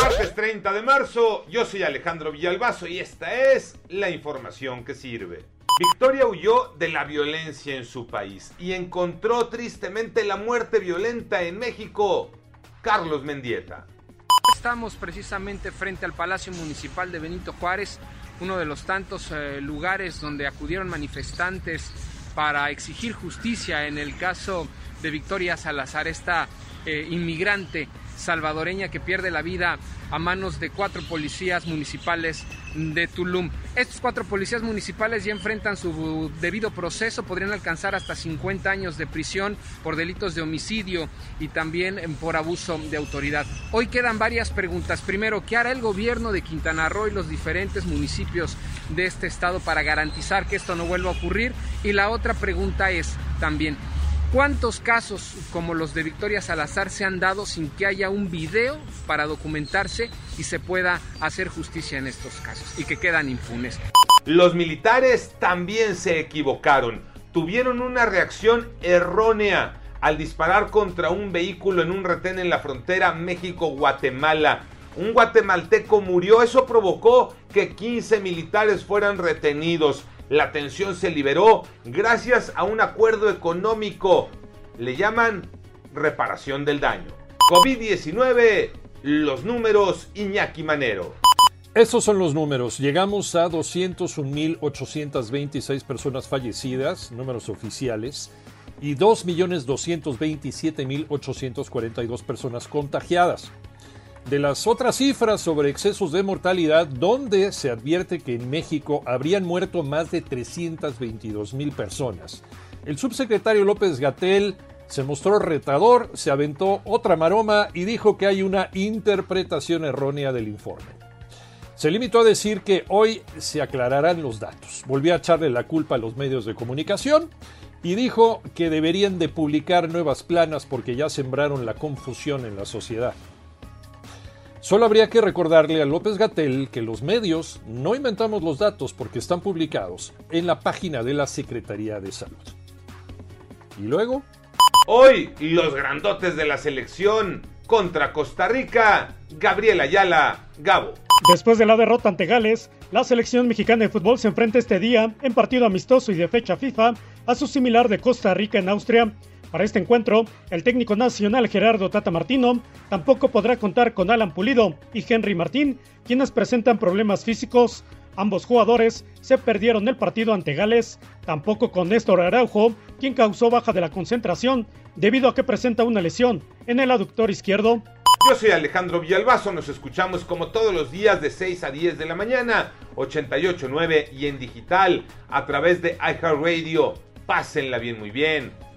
Martes 30 de marzo, yo soy Alejandro Villalbazo y esta es la información que sirve. Victoria huyó de la violencia en su país y encontró tristemente la muerte violenta en México. Carlos Mendieta. Estamos precisamente frente al Palacio Municipal de Benito Juárez, uno de los tantos eh, lugares donde acudieron manifestantes para exigir justicia en el caso de Victoria Salazar, esta eh, inmigrante salvadoreña que pierde la vida a manos de cuatro policías municipales de Tulum. Estos cuatro policías municipales ya enfrentan su debido proceso, podrían alcanzar hasta 50 años de prisión por delitos de homicidio y también por abuso de autoridad. Hoy quedan varias preguntas. Primero, ¿qué hará el gobierno de Quintana Roo y los diferentes municipios de este estado para garantizar que esto no vuelva a ocurrir? Y la otra pregunta es también, ¿Cuántos casos como los de Victoria Salazar se han dado sin que haya un video para documentarse y se pueda hacer justicia en estos casos y que quedan impunes? Los militares también se equivocaron. Tuvieron una reacción errónea al disparar contra un vehículo en un retén en la frontera México-Guatemala. Un guatemalteco murió, eso provocó que 15 militares fueran retenidos. La tensión se liberó gracias a un acuerdo económico. Le llaman reparación del daño. COVID-19, los números Iñaki Manero. Esos son los números. Llegamos a 201.826 personas fallecidas, números oficiales, y 2.227.842 personas contagiadas de las otras cifras sobre excesos de mortalidad, donde se advierte que en México habrían muerto más de 322 mil personas. El subsecretario López Gatel se mostró retador, se aventó otra maroma y dijo que hay una interpretación errónea del informe. Se limitó a decir que hoy se aclararán los datos. Volvió a echarle la culpa a los medios de comunicación y dijo que deberían de publicar nuevas planas porque ya sembraron la confusión en la sociedad. Solo habría que recordarle a López Gatel que los medios no inventamos los datos porque están publicados en la página de la Secretaría de Salud. ¿Y luego? Hoy los grandotes de la selección contra Costa Rica, Gabriel Ayala, Gabo. Después de la derrota ante Gales, la selección mexicana de fútbol se enfrenta este día, en partido amistoso y de fecha FIFA, a su similar de Costa Rica en Austria, para este encuentro, el técnico nacional Gerardo Tata Martino tampoco podrá contar con Alan Pulido y Henry Martín, quienes presentan problemas físicos. Ambos jugadores se perdieron el partido ante Gales, tampoco con Néstor Araujo, quien causó baja de la concentración debido a que presenta una lesión en el aductor izquierdo. Yo soy Alejandro Villalbazo, nos escuchamos como todos los días de 6 a 10 de la mañana, 88.9 y en digital a través de iHeartRadio. Pásenla bien, muy bien